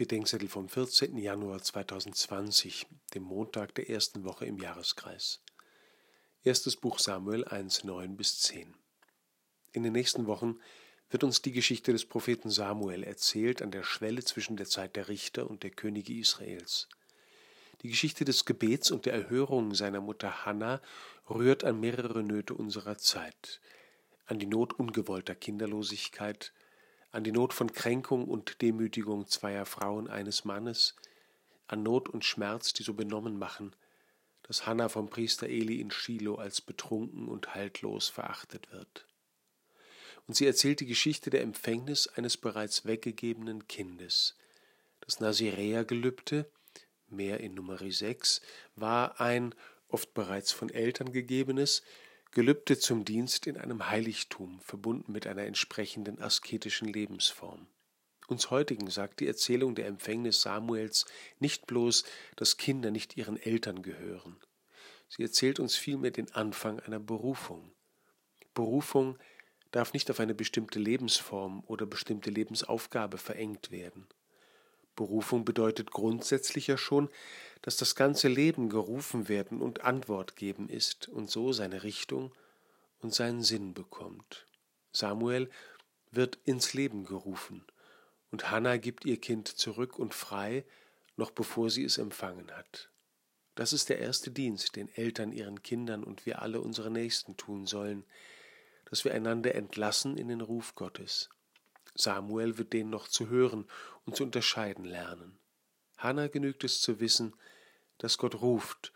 Bedenkzettel vom 14. Januar 2020, dem Montag der ersten Woche im Jahreskreis. Erstes Buch Samuel 1, 9 bis 10. In den nächsten Wochen wird uns die Geschichte des Propheten Samuel erzählt an der Schwelle zwischen der Zeit der Richter und der Könige Israels. Die Geschichte des Gebets und der Erhörung seiner Mutter Hannah rührt an mehrere Nöte unserer Zeit, an die Not ungewollter Kinderlosigkeit, an die Not von Kränkung und Demütigung zweier Frauen eines Mannes, an Not und Schmerz, die so benommen machen, dass Hannah vom Priester Eli in Shiloh als betrunken und haltlos verachtet wird. Und sie erzählt die Geschichte der Empfängnis eines bereits weggegebenen Kindes. Das Naziräergelübde, mehr in Nummer 6, war ein, oft bereits von Eltern gegebenes, Gelübde zum Dienst in einem Heiligtum, verbunden mit einer entsprechenden asketischen Lebensform. Uns heutigen sagt die Erzählung der Empfängnis Samuels nicht bloß, dass Kinder nicht ihren Eltern gehören. Sie erzählt uns vielmehr den Anfang einer Berufung. Berufung darf nicht auf eine bestimmte Lebensform oder bestimmte Lebensaufgabe verengt werden. Berufung bedeutet grundsätzlich ja schon, dass das ganze Leben gerufen werden und Antwort geben ist und so seine Richtung und seinen Sinn bekommt. Samuel wird ins Leben gerufen und Hannah gibt ihr Kind zurück und frei, noch bevor sie es empfangen hat. Das ist der erste Dienst, den Eltern ihren Kindern und wir alle unsere Nächsten tun sollen, dass wir einander entlassen in den Ruf Gottes. Samuel wird den noch zu hören und zu unterscheiden lernen. Hannah genügt es zu wissen, dass Gott ruft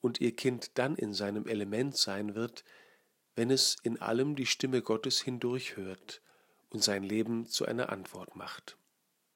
und ihr Kind dann in seinem Element sein wird, wenn es in allem die Stimme Gottes hindurchhört und sein Leben zu einer Antwort macht.